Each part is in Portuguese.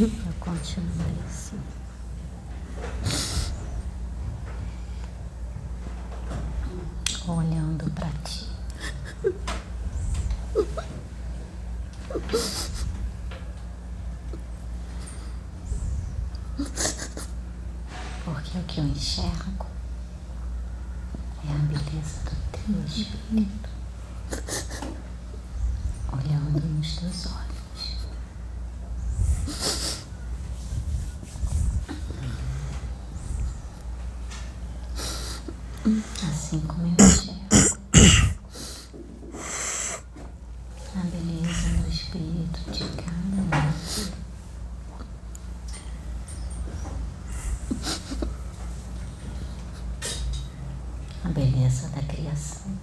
Eu continuo assim. Olhando para ti. Porque o que eu enxergo é a beleza do teu espírito olhando nos teus olhos. Assim como eu enxergo a beleza do espírito de cada um. A beleza da criação.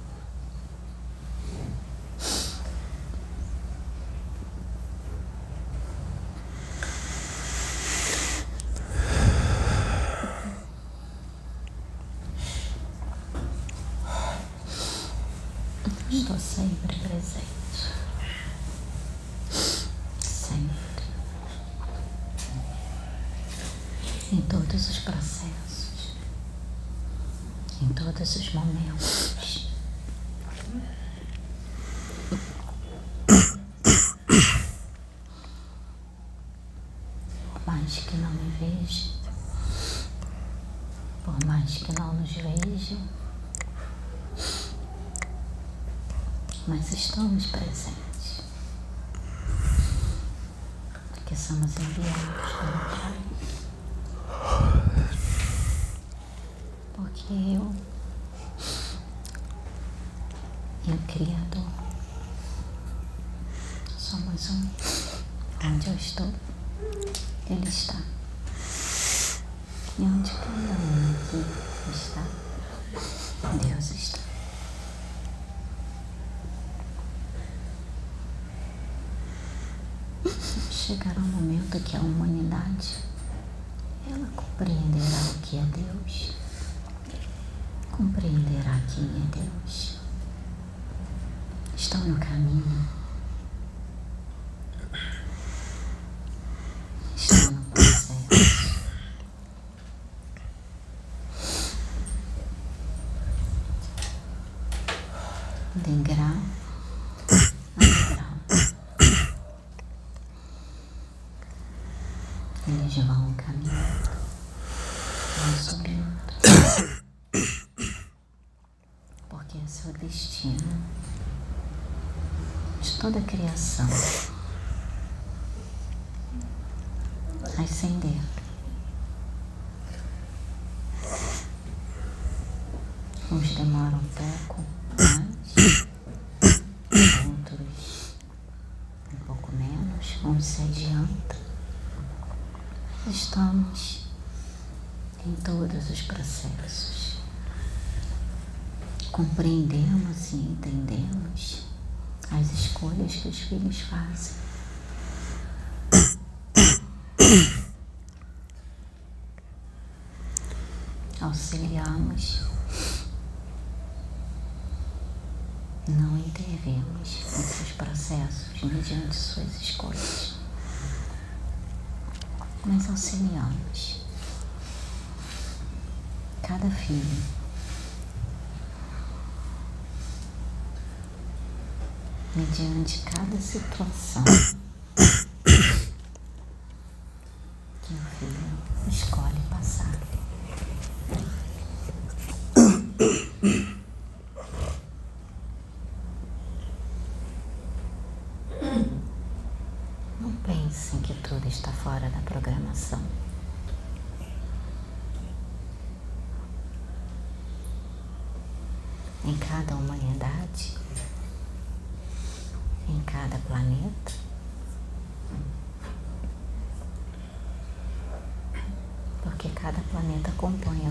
Estou sempre presente. Sempre. Em todos os processos. Em todos os momentos. Por mais que não me veja, por mais que não nos veja, mas estamos presentes. Porque somos enviados pelo Pai. Porque eu e o Criador somos um. Onde eu estou, Ele está. E onde cada um aqui está, Deus está. chegará um momento que a humanidade ela compreenderá o que é Deus, compreenderá quem é Deus. Estão no caminho, estão no processo. Degrau a degrau. Vão caminhando, vão subindo, porque é seu destino de toda a criação. Ascender. Uns demoram um pouco mais, outros um pouco menos, uns se adiantam estamos em todos os processos. Compreendemos e entendemos as escolhas que os filhos fazem. Auxiliamos, não intervemos nesses processos mediante suas escolhas mas auxiliamos cada filho. Mediante cada situação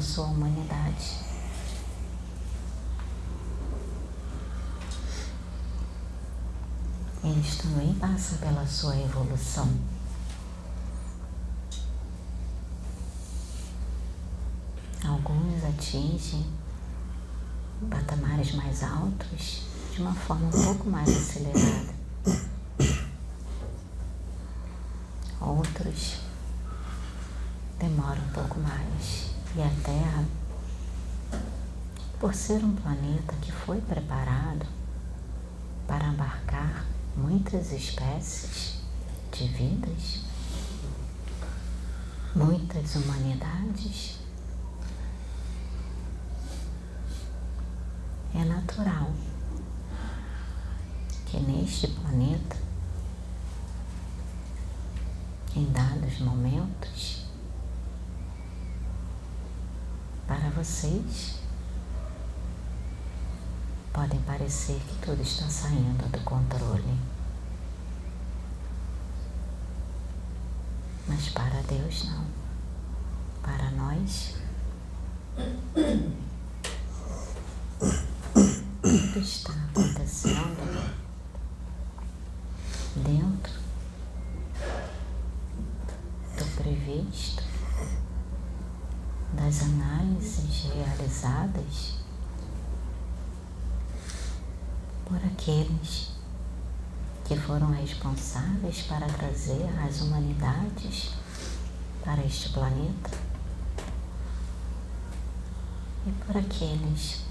sua humanidade. Eles também passam pela sua evolução. Alguns atingem patamares mais altos de uma forma um pouco mais acelerada. Outros demoram um pouco mais. E a Terra, por ser um planeta que foi preparado para abarcar muitas espécies de vidas, muitas humanidades, é natural que neste planeta, em dados momentos, para vocês, podem parecer que tudo está saindo do controle. Mas para Deus não. Para nós, tudo está acontecendo dentro do previsto, das análises realizadas por aqueles que foram responsáveis para trazer as humanidades para este planeta e por aqueles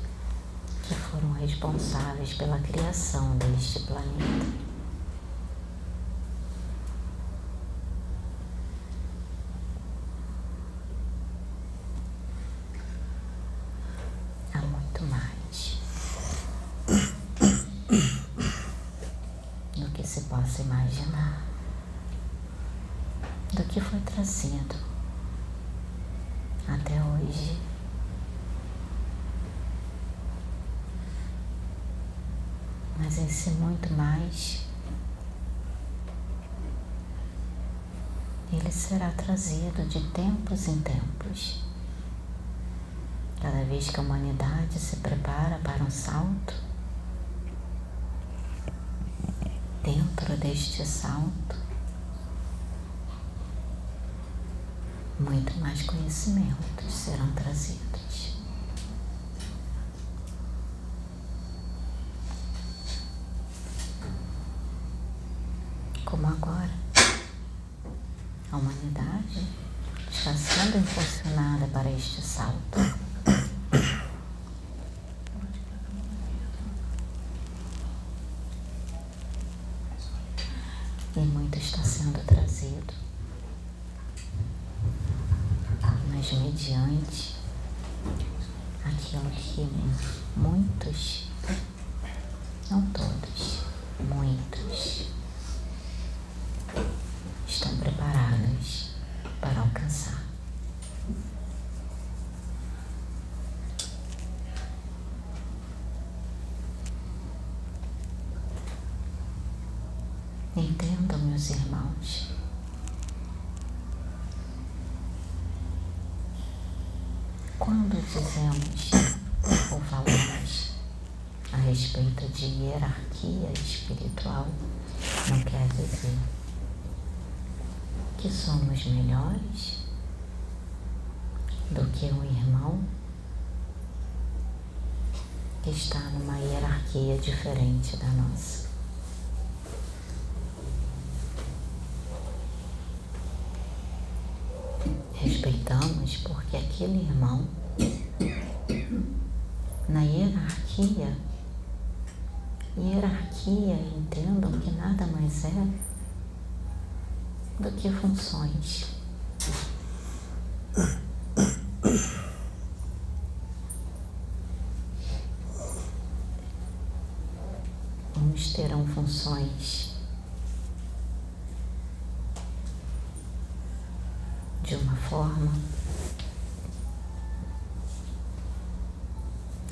que foram responsáveis pela criação deste planeta. trazido até hoje. Mas esse muito mais, ele será trazido de tempos em tempos. Cada vez que a humanidade se prepara para um salto, dentro deste salto, muito mais conhecimentos serão trazidos. Como agora, a humanidade está sendo impulsionada para este salto. E muito está sendo trazido. Mediante aquilo que muitos, não todos, muitos, estão preparados para alcançar. Entendam, meus irmãos, Quando dizemos ou falamos a respeito de hierarquia espiritual, não quer dizer que somos melhores do que um irmão que está numa hierarquia diferente da nossa. Respeitamos porque aquele irmão, na hierarquia, hierarquia, entendam que nada mais é do que funções. Uns terão funções de uma forma,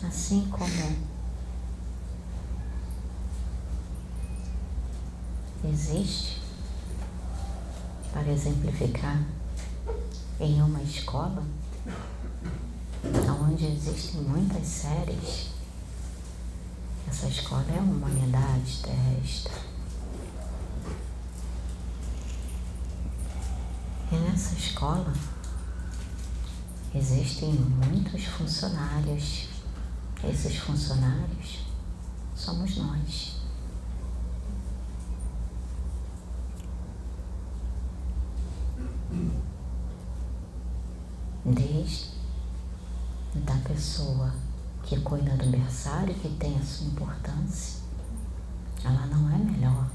assim como existe, para exemplificar, em uma escola, onde existem muitas séries, essa escola é uma humanidade terrestre. E nessa escola existem muitos funcionários. Esses funcionários somos nós. Que cuida do berçário, que tem a sua importância, ela não é melhor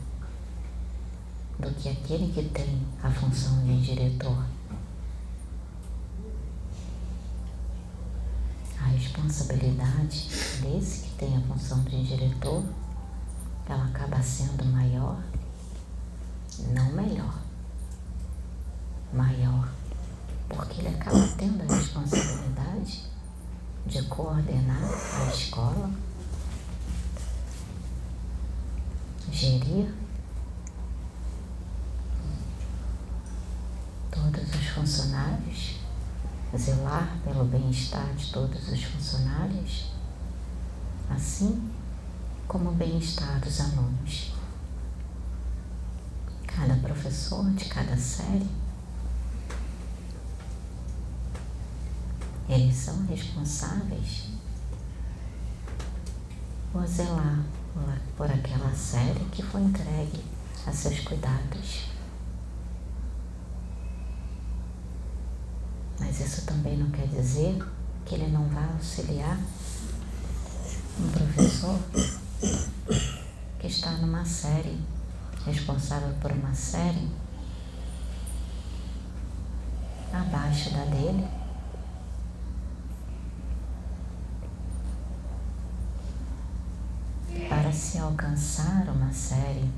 do que aquele que tem a função de diretor. A responsabilidade desse que tem a função de diretor, ela acaba sendo maior, não melhor, maior, porque ele acaba tendo a responsabilidade de coordenar a escola, gerir todos os funcionários, zelar pelo bem-estar de todos os funcionários, assim como o bem-estar dos alunos. Cada professor de cada série Eles são responsáveis por zelar por aquela série que foi entregue a seus cuidados. Mas isso também não quer dizer que ele não vai auxiliar um professor que está numa série, responsável por uma série abaixo da dele se alcançar uma série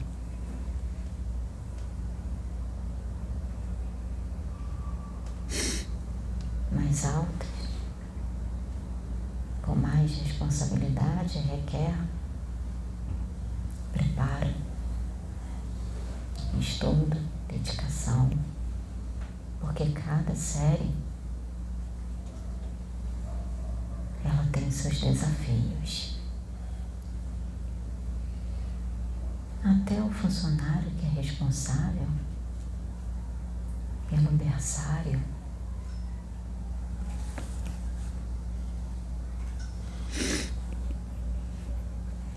mais alta, com mais responsabilidade, requer preparo, estudo, dedicação, porque cada série ela tem seus desafios. Até o funcionário que é responsável pelo berçário.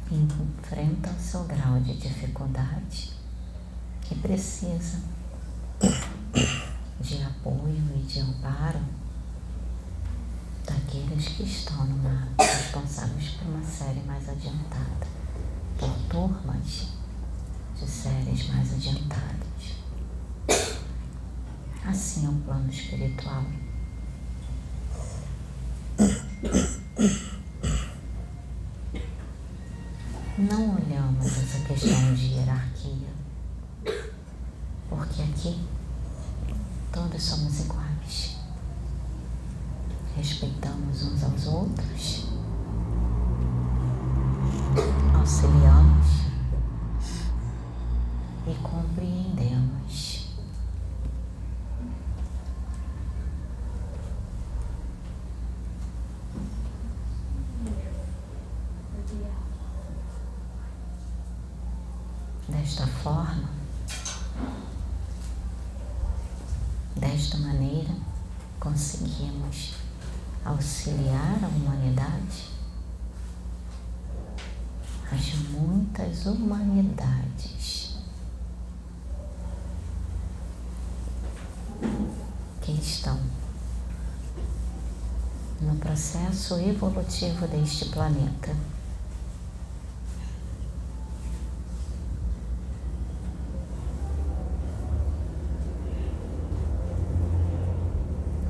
Enfrenta o seu grau de dificuldade e precisa de apoio e de amparo daqueles que estão numa, responsáveis por uma série mais adiantada, por turmas de séries mais adiantadas. Assim é o plano espiritual. Não olhamos essa questão de hierarquia, porque aqui todos somos iguais. Respeitamos uns aos outros, auxiliamos e compreendemos. Desta forma, desta maneira, conseguimos auxiliar a humanidade, as muitas humanidades estão no evolutivo deste planeta.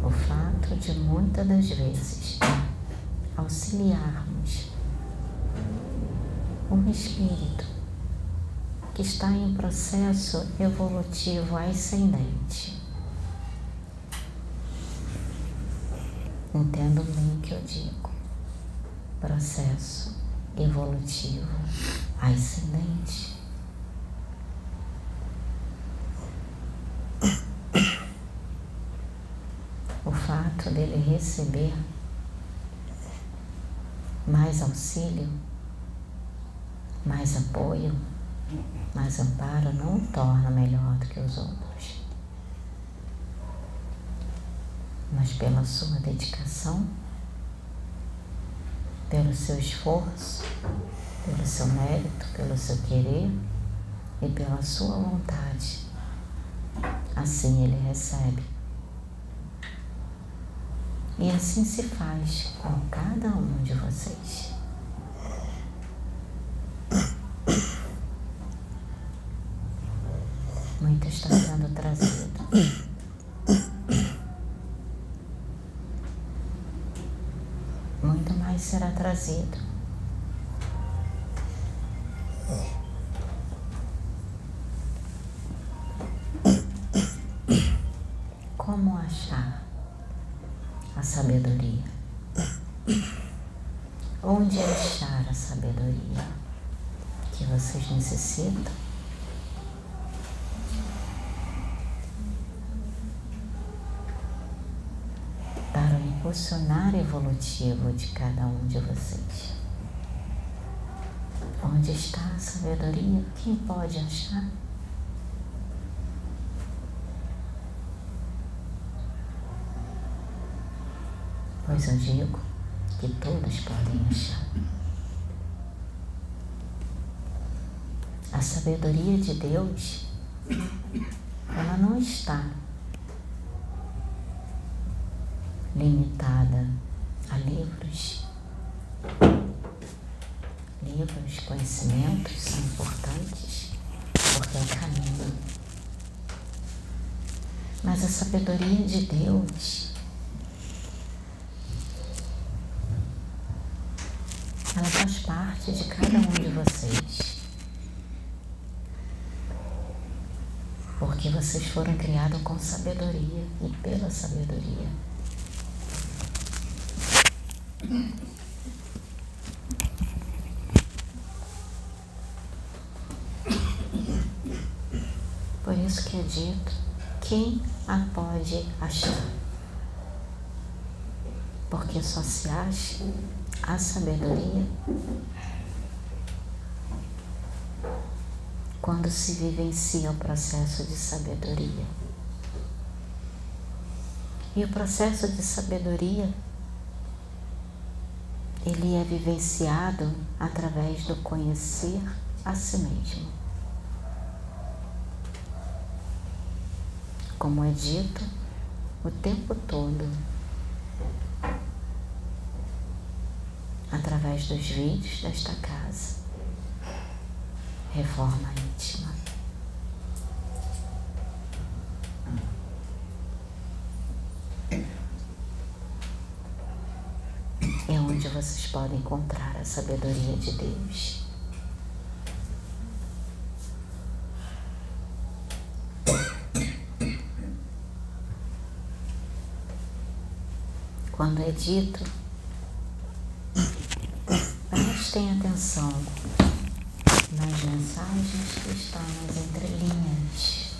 O fato de muitas das vezes auxiliarmos um espírito que está em processo evolutivo ascendente Entendo bem o que eu digo. Processo evolutivo ascendente. O fato dele receber mais auxílio, mais apoio, mais amparo não o torna melhor do que os outros. Mas pela sua dedicação, pelo seu esforço, pelo seu mérito, pelo seu querer e pela sua vontade. Assim ele recebe. E assim se faz com cada um de vocês. Muito está sendo trazido. Será trazido. sabedoria? Onde achar a sabedoria que vocês necessitam? Para o impulsionar evolutivo de cada um de vocês. Onde está a sabedoria? Quem pode achar? Pois eu digo que todos podem achar. A sabedoria de Deus, ela não está limitada a livros. Livros, conhecimentos são importantes porque é o caminho. Mas a sabedoria de Deus ela faz parte de cada um de vocês. Porque vocês foram criados com sabedoria e pela sabedoria. Por isso que é dito, quem a pode achar? Porque só se acha a sabedoria quando se vivencia o processo de sabedoria. E o processo de sabedoria ele é vivenciado através do conhecer a si mesmo. Como é dito o tempo todo através dos vídeos desta casa. Reforma íntima. É onde vocês podem encontrar a sabedoria de Deus. Quando é dito prestem atenção nas mensagens que estão nas entrelinhas.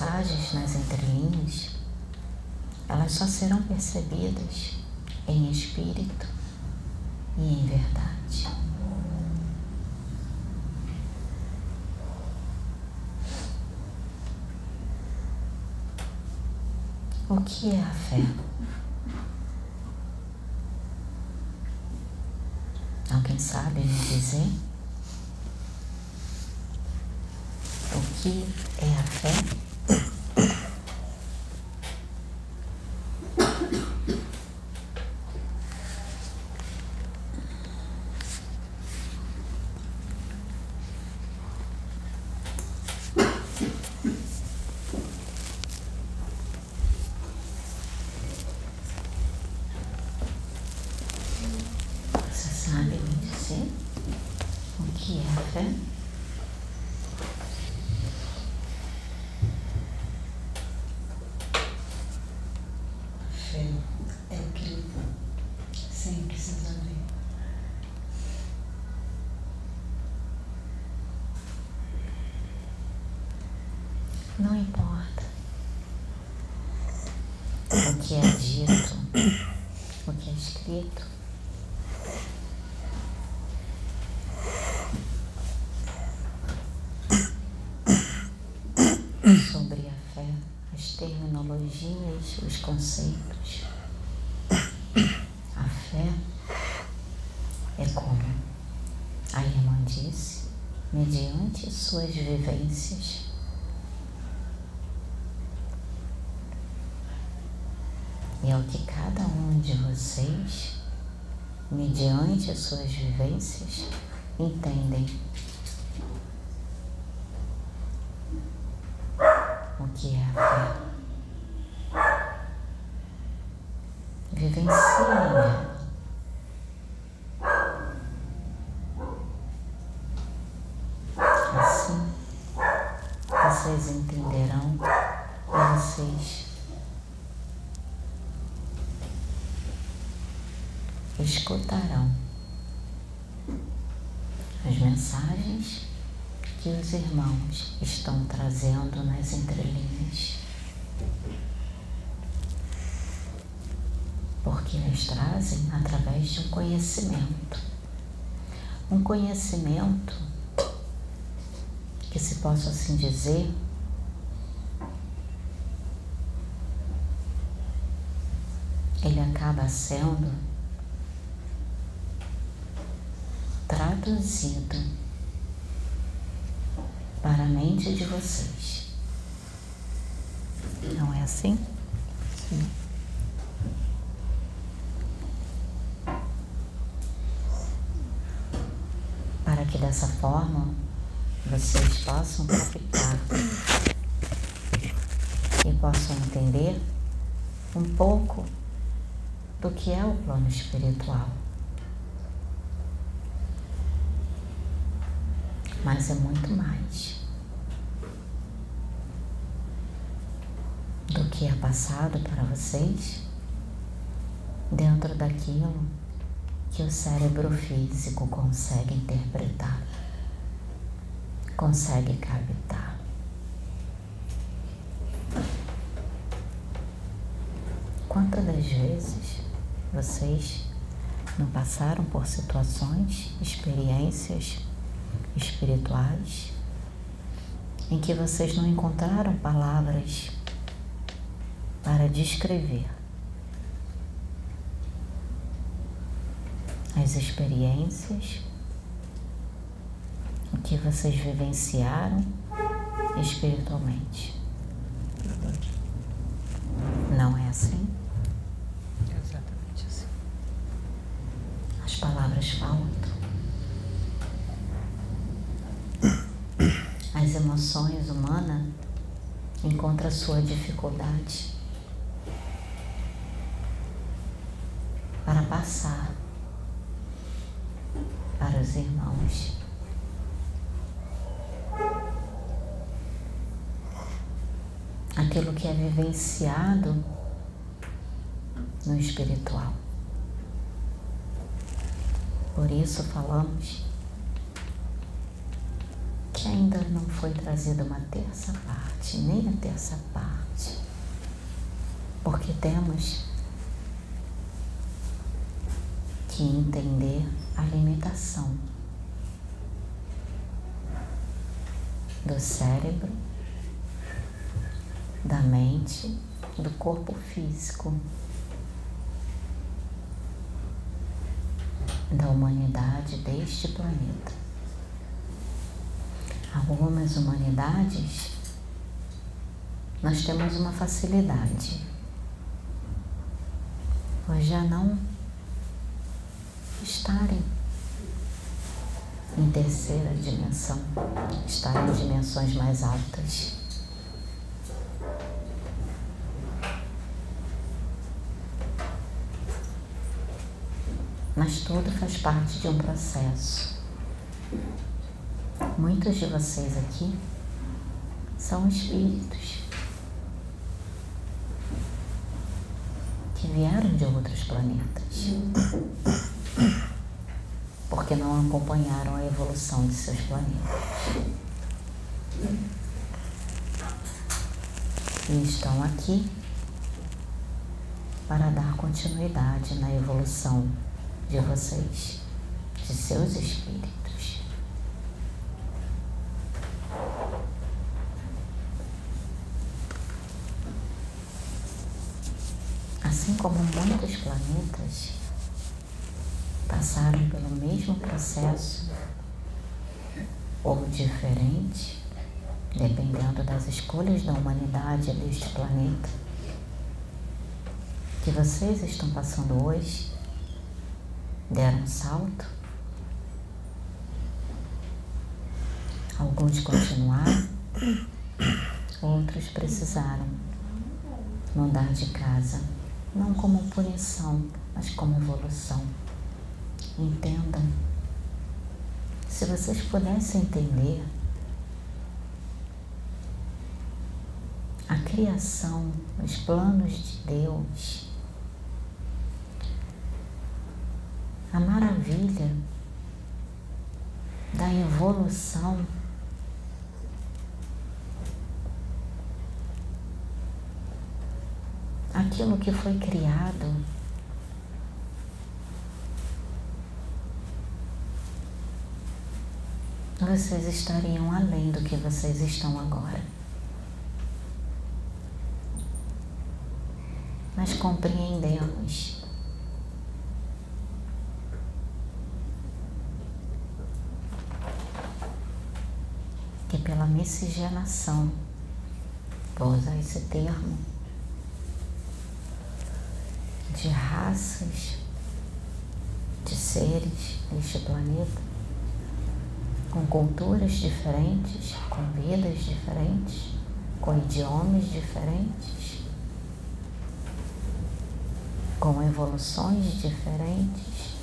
Essas mensagens nas entrelinhas, elas só serão percebidas em espírito e em verdade. O que é a fé? Alguém sabe me dizer? O que é a fé? Não importa o que é dito, o que é escrito. Sobre a fé, as terminologias, os conceitos. A fé é como a irmã disse, mediante suas vivências é o que cada um de vocês, mediante as suas vivências, entendem o que é a fé. Vivenciem Assim, vocês entenderão e vocês escutarão as mensagens os irmãos estão trazendo nas entrelinhas. Porque eles trazem através de um conhecimento. Um conhecimento que, se posso assim dizer, ele acaba sendo traduzido para a mente de vocês. Não é assim? Sim. Para que dessa forma vocês possam captar e possam entender um pouco do que é o plano espiritual. Mas é muito mais do que é passado para vocês dentro daquilo que o cérebro físico consegue interpretar consegue captar. Quantas das vezes vocês não passaram por situações, experiências espirituais em que vocês não encontraram palavras para descrever as experiências o que vocês vivenciaram espiritualmente. Não é assim? É exatamente assim. As palavras faltam. As emoções humanas encontram sua dificuldade para passar para os irmãos. aquilo que é vivenciado no espiritual. Por isso falamos que ainda não foi trazida uma terça parte, nem a terça parte, porque temos que entender a limitação do cérebro da mente, do corpo físico, da humanidade deste planeta. Algumas humanidades nós temos uma facilidade, pois já não estarem em terceira dimensão, estarem em dimensões mais altas. mas tudo faz parte de um processo. Muitos de vocês aqui são espíritos que vieram de outros planetas porque não acompanharam a evolução de seus planetas. E estão aqui para dar continuidade na evolução de vocês, de seus espíritos. Assim como muitos planetas passaram pelo mesmo processo ou diferente, dependendo das escolhas da humanidade neste planeta, que vocês estão passando hoje, deram um salto, alguns continuaram, outros precisaram mudar de casa, não como punição, mas como evolução. Entendam. Se vocês pudessem entender a criação, os planos de Deus, a maravilha da evolução aquilo que foi criado. Vocês estariam além do que vocês estão agora. Mas compreendemos que pela miscigenação, vou usar esse termo, de raças, de seres neste planeta, com culturas diferentes, com vidas diferentes, com idiomas diferentes, com evoluções diferentes.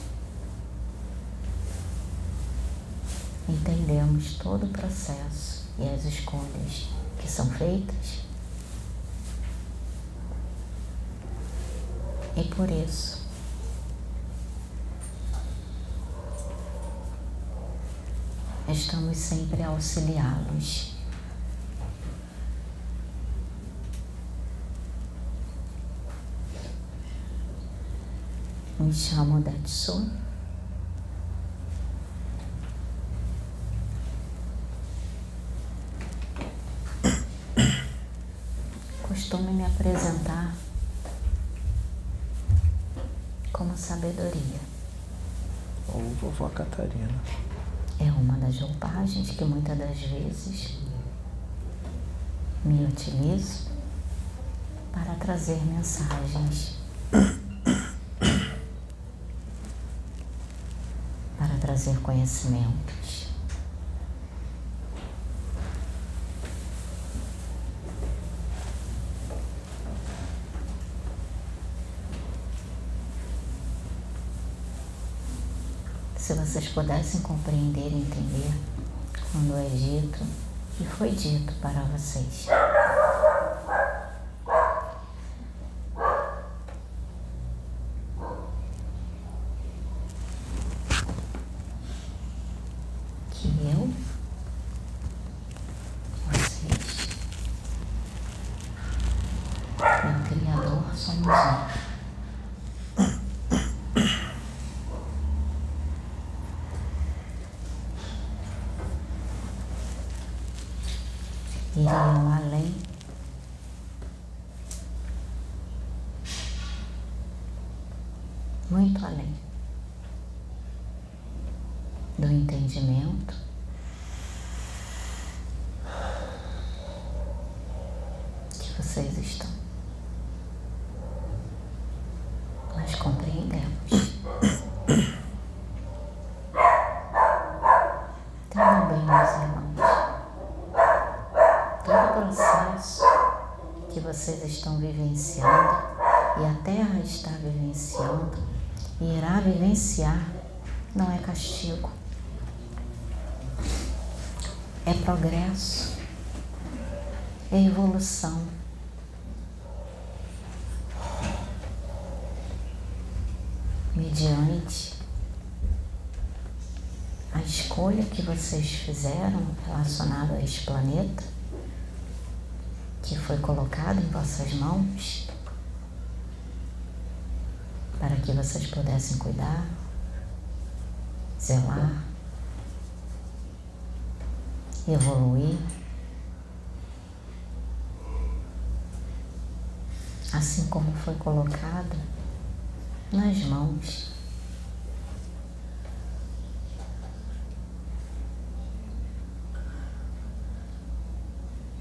Entendemos todo o processo e as escolhas que são feitas E por isso, estamos sempre a auxiliá-los. Me chamo Detsu. Como sabedoria. Ou vovó Catarina. É uma das roupagens que muitas das vezes me utilizo para trazer mensagens, para trazer conhecimentos. Vocês pudessem compreender e entender quando é dito e foi dito para vocês. Que eu, vocês, e o Criador somos nós. iriam além muito além do entendimento que vocês estão. Mas compreendemos. Tenham bem, meus irmãos todo o processo que vocês estão vivenciando e a Terra está vivenciando e irá vivenciar não é castigo, é progresso, é evolução. Mediante a escolha que vocês fizeram relacionada a este planeta, que foi colocado em vossas mãos para que vocês pudessem cuidar, zelar, evoluir. assim como foi colocada nas mãos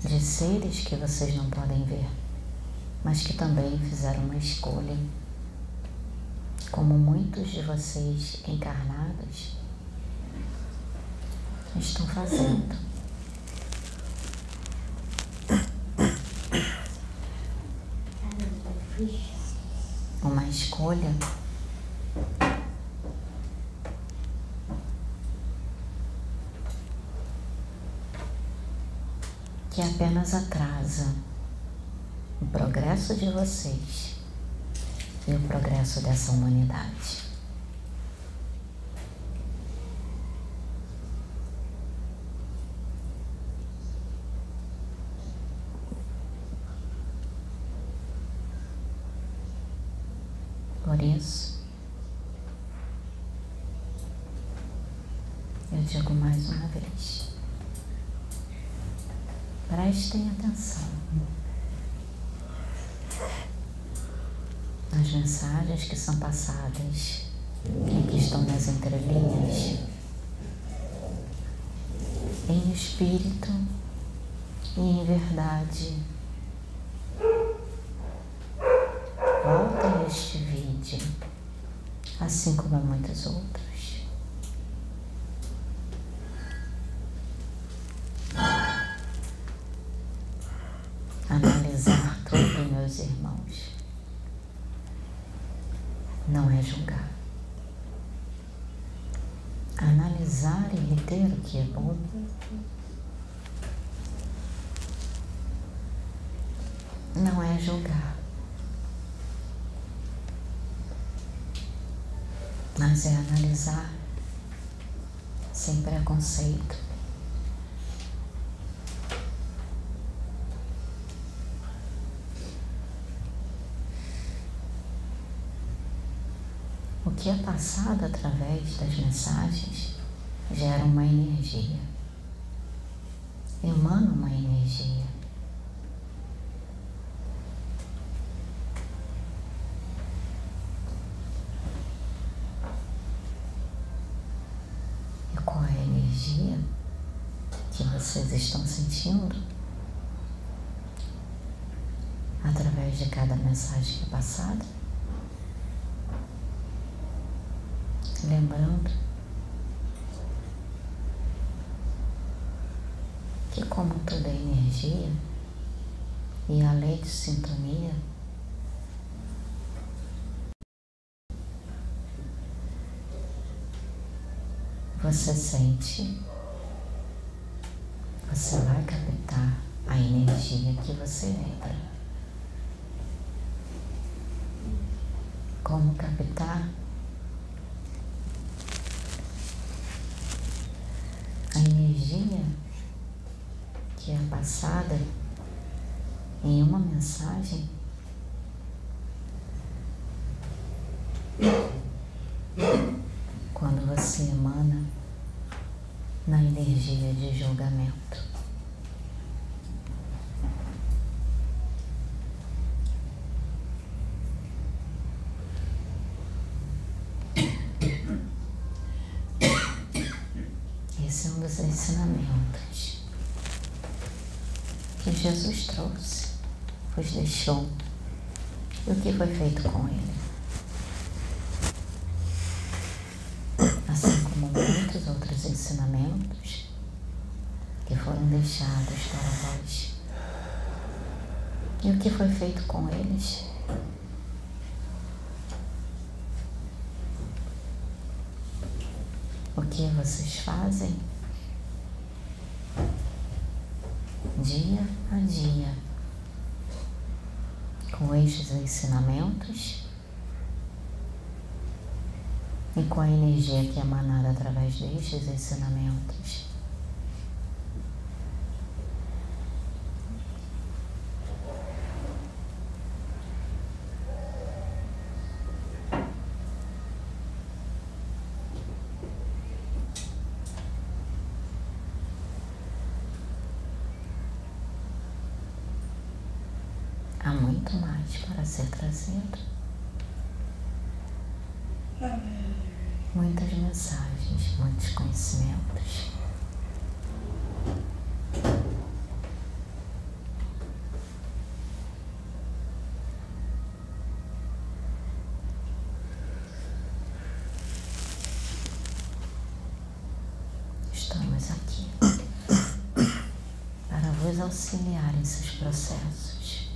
de seres que vocês não podem ver, mas que também fizeram uma escolha, como muitos de vocês encarnados estão fazendo. Escolha que apenas atrasa o progresso de vocês e o progresso dessa humanidade. Por isso, eu digo mais uma vez. Prestem atenção nas mensagens que são passadas e que estão nas entrelinhas, em espírito e em verdade. Volta este vídeo, assim como a muitos outros. analisar tudo, meus irmãos, não é julgar. Analisar e reter o que é bom não é julgar, mas analisar sem preconceito O que é passado através das mensagens gera uma energia, emana uma energia. E qual é a energia que vocês estão sentindo através de cada mensagem que é passada? Lembrando que, como toda energia e a lei de sintonia, você sente, você vai captar a energia que você vibra. Como captar? Energia que é passada em uma mensagem quando você emana na energia de julgamento. Ensinamentos que Jesus trouxe, vos deixou. E o que foi feito com ele? Assim como muitos outros ensinamentos que foram deixados para vós. E o que foi feito com eles? o que vocês fazem dia a dia com estes ensinamentos e com a energia que é emanada através destes ensinamentos. Há muito muito mais para ser trazido. Muitas mensagens, muitos conhecimentos. Estamos aqui para vos auxiliar em seus processos.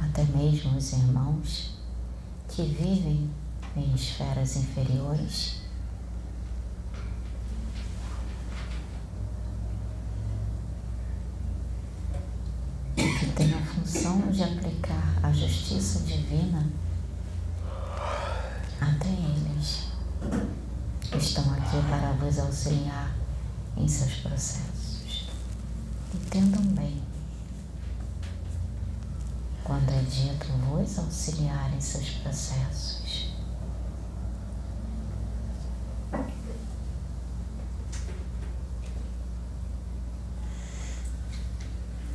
Até mesmo os irmãos que vivem em esferas inferiores de aplicar a justiça divina até eles estão aqui para vos auxiliar em seus processos. Entendam bem. Quando é dito vos auxiliar em seus processos,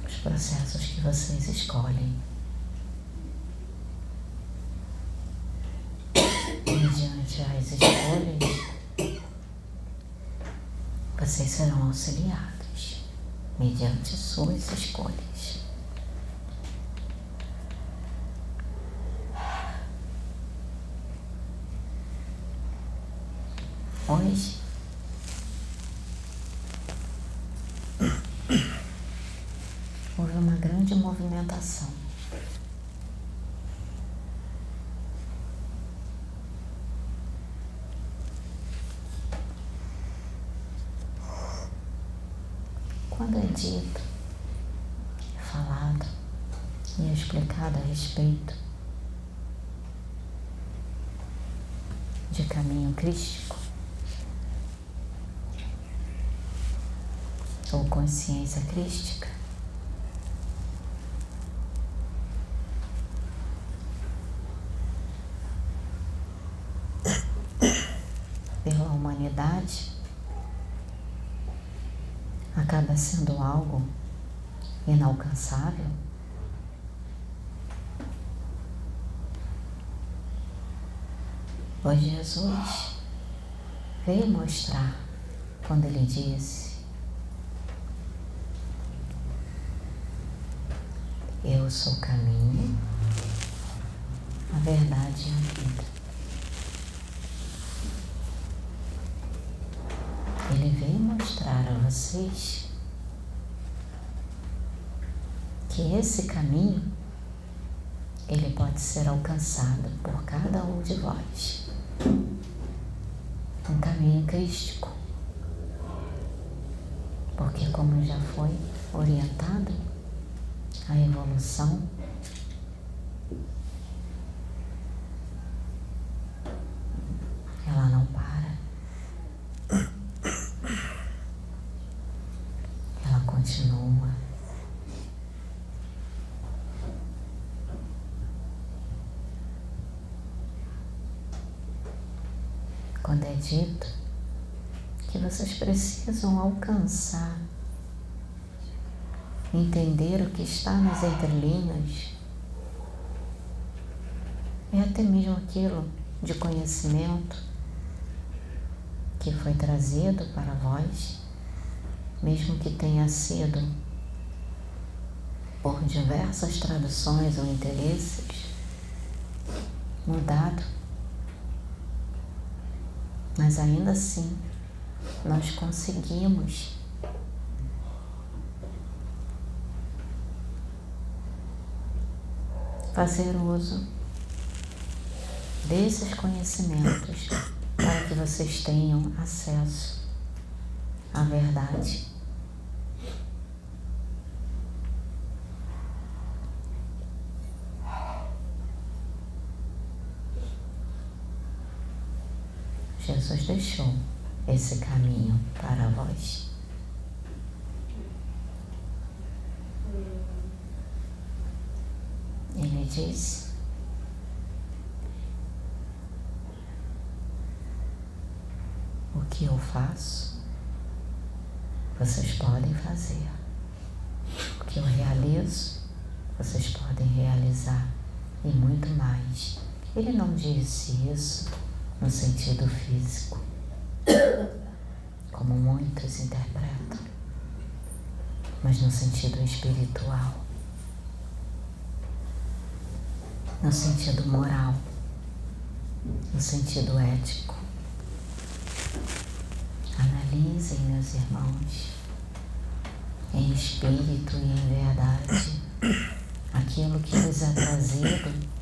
os processos que vocês escolhem. Mediante as escolhas, vocês serão auxiliados mediante suas escolhas. Hoje, houve uma grande movimentação. Quando é dito, é falado e é explicado a respeito de caminho crístico ou consciência crística, pela humanidade, acaba sendo algo inalcançável. Pois Jesus veio mostrar quando ele disse: Eu sou o caminho, a verdade e a vida. Ele veio mostrar a vocês que esse caminho ele pode ser alcançado por cada um de vós. Um caminho crístico. Porque como já foi orientado, a evolução ela não para. Ela continua. Quando é dito que vocês precisam alcançar, entender o que está nas entrelinhas, é até mesmo aquilo de conhecimento que foi trazido para vós, mesmo que tenha sido por diversas traduções ou interesses mudado, mas ainda assim nós conseguimos fazer uso desses conhecimentos para que vocês tenham acesso à verdade. Jesus deixou esse caminho para vós. Ele disse: O que eu faço, vocês podem fazer. O que eu realizo, vocês podem realizar e muito mais. Ele não disse isso no sentido físico, como muitos interpretam, mas no sentido espiritual, no sentido moral, no sentido ético. Analisem, meus irmãos, em espírito e em verdade, aquilo que lhes é trazido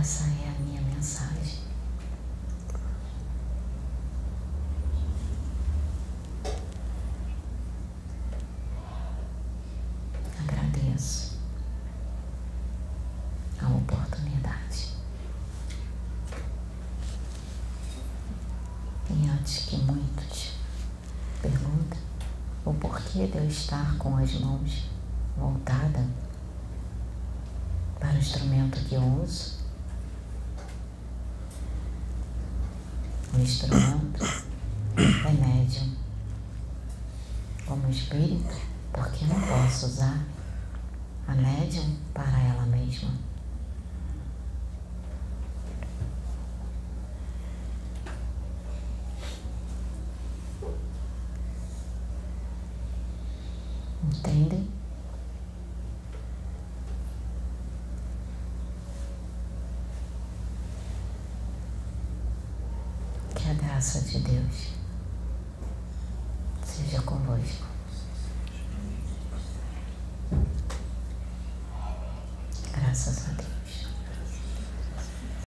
Essa é a minha mensagem. Agradeço a oportunidade. E antes que muitos perguntem o porquê de eu estar com as mãos voltadas para o instrumento que eu uso, instrumento é médium. Como espírito, porque não posso usar a médium para ela mesma. Entendem? Que a graça de Deus